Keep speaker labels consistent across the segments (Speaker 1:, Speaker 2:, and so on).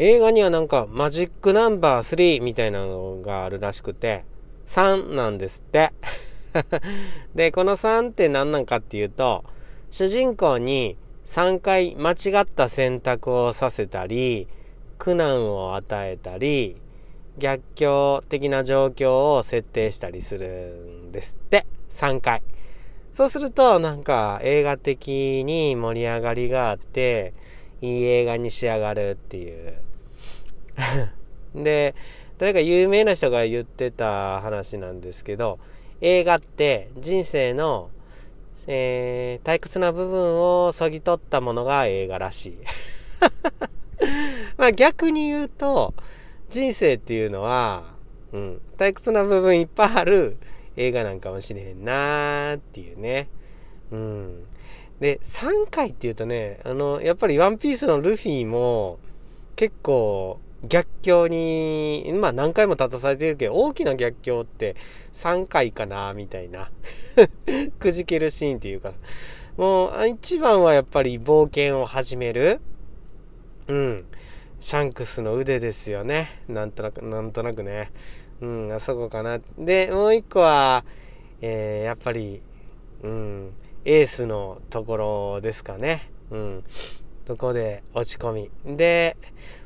Speaker 1: 映画にはなんかマジックナンバー3みたいなのがあるらしくて、3なんですって。で、この3って何なんかっていうと、主人公に3回間違った選択をさせたり、苦難を与えたり、逆境的な状況を設定したりするんですって。3回。そうするとなんか映画的に盛り上がりがあって、いい映画に仕上がるっていう で誰か有名な人が言ってた話なんですけど映画って人生の、えー、退屈な部分をそぎ取ったものが映画らしい まあ逆に言うと人生っていうのは、うん、退屈な部分いっぱいある映画なんかもしれへんなーっていうね。うん。で、3回っていうとね、あの、やっぱりワンピースのルフィも結構逆境に、まあ何回も立たされてるけど、大きな逆境って3回かな、みたいな。くじけるシーンっていうか、もう一番はやっぱり冒険を始める。うん。シャンクスの腕ですよね。なんとなく、なんとなくね。うん、あそこかな。で、もう一個は、えー、やっぱり、うん、エースのところですかね。うん。そこで落ち込み。で、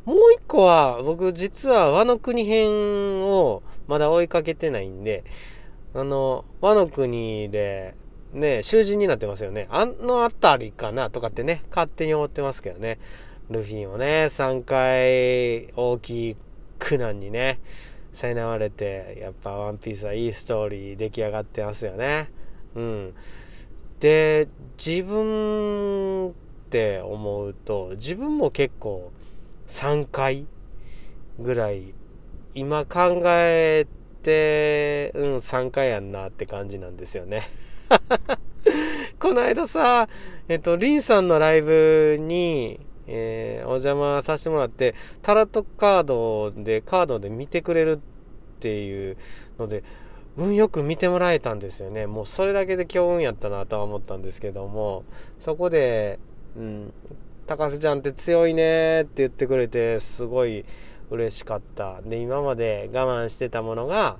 Speaker 1: もう一個は、僕実は和の国編をまだ追いかけてないんで、あの、和の国で、ね、囚人になってますよね。あのあたりかなとかってね、勝手に思ってますけどね。ルフィもね、3回大きい苦難にね、苛われて、やっぱワンピースはいいストーリー出来上がってますよね。うん。で、自分って思うと自分も結構3回ぐらい今考えてうん3回やんなって感じなんですよね。この間さえっとリンさんのライブにえー、お邪魔させてもらってタラットカードでカードで見てくれるっていうので運よく見てもらえたんですよね。もうそれだけで強運やったなとは思ったんですけども。そこでうん、高瀬ちゃんって強いねって言ってくれてすごい嬉しかった。で今まで我慢してたものが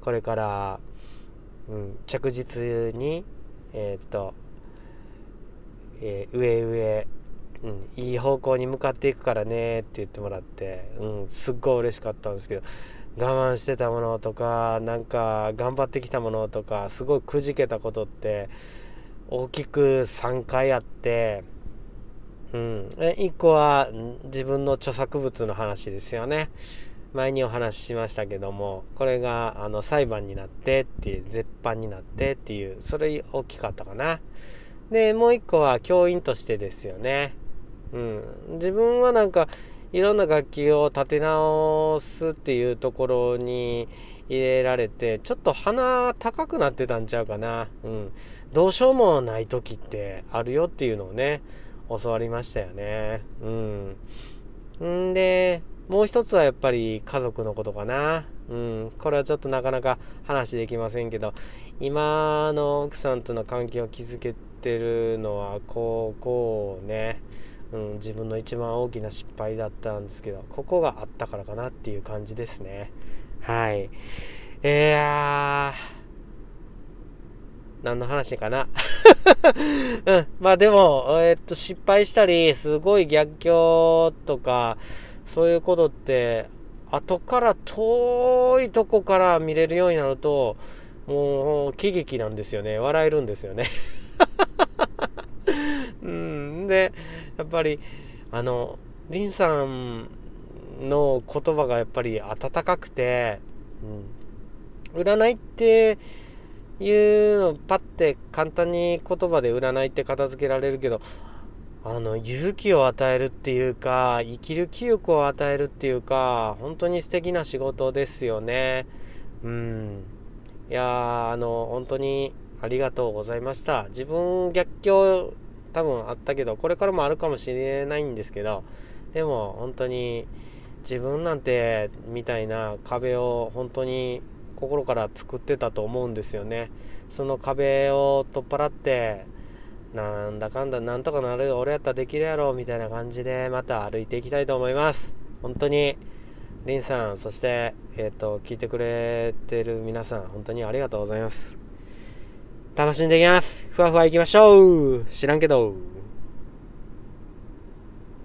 Speaker 1: これから、うん、着実にえっ、と、えー、上上、うん、いい方向に向かっていくからねって言ってもらって、うん、すっごい嬉しかったんですけど。我慢してたものとかなんか頑張ってきたものとかすごいくじけたことって大きく3回あってうん。1個は自分の著作物の話ですよね。前にお話ししましたけども、これがあの裁判になってっていう、絶版になってっていう、それ大きかったかな。で、もう1個は教員としてですよね。うん。自分はなんか、いろんな楽器を立て直すっていうところに入れられて、ちょっと鼻高くなってたんちゃうかな。うん。どうしようもない時ってあるよっていうのをね、教わりましたよね。うん。で、もう一つはやっぱり家族のことかな。うん。これはちょっとなかなか話できませんけど、今の奥さんとの関係を築けてるのは、こう、こうね。うん、自分の一番大きな失敗だったんですけど、ここがあったからかなっていう感じですね。はい。いやー、何の話かな？うん。まあでも、えー、っと、失敗したり、すごい逆境とか、そういうことって、後から遠いとこから見れるようになると、もう、喜劇なんですよね。笑えるんですよね。うん。で、やっぱり、あの、リンさんの言葉がやっぱり温かくて、うん。占いって、いうのパッて簡単に言葉で占いって片付けられるけどあの勇気を与えるっていうか生きる気力を与えるっていうか本当に素敵な仕事ですよね。うん。いやあの本当にありがとうございました。自分逆境多分あったけどこれからもあるかもしれないんですけどでも本当に自分なんてみたいな壁を本当に心から作ってたと思うんですよね。その壁を取っ払ってなんだかんだなんとかなる俺やったらできるやろみたいな感じでまた歩いていきたいと思います。本当にリンさんそしてえっ、ー、と聞いてくれてる皆さん本当にありがとうございます。楽しんでいきます。ふわふわ行きましょう。知らんけど。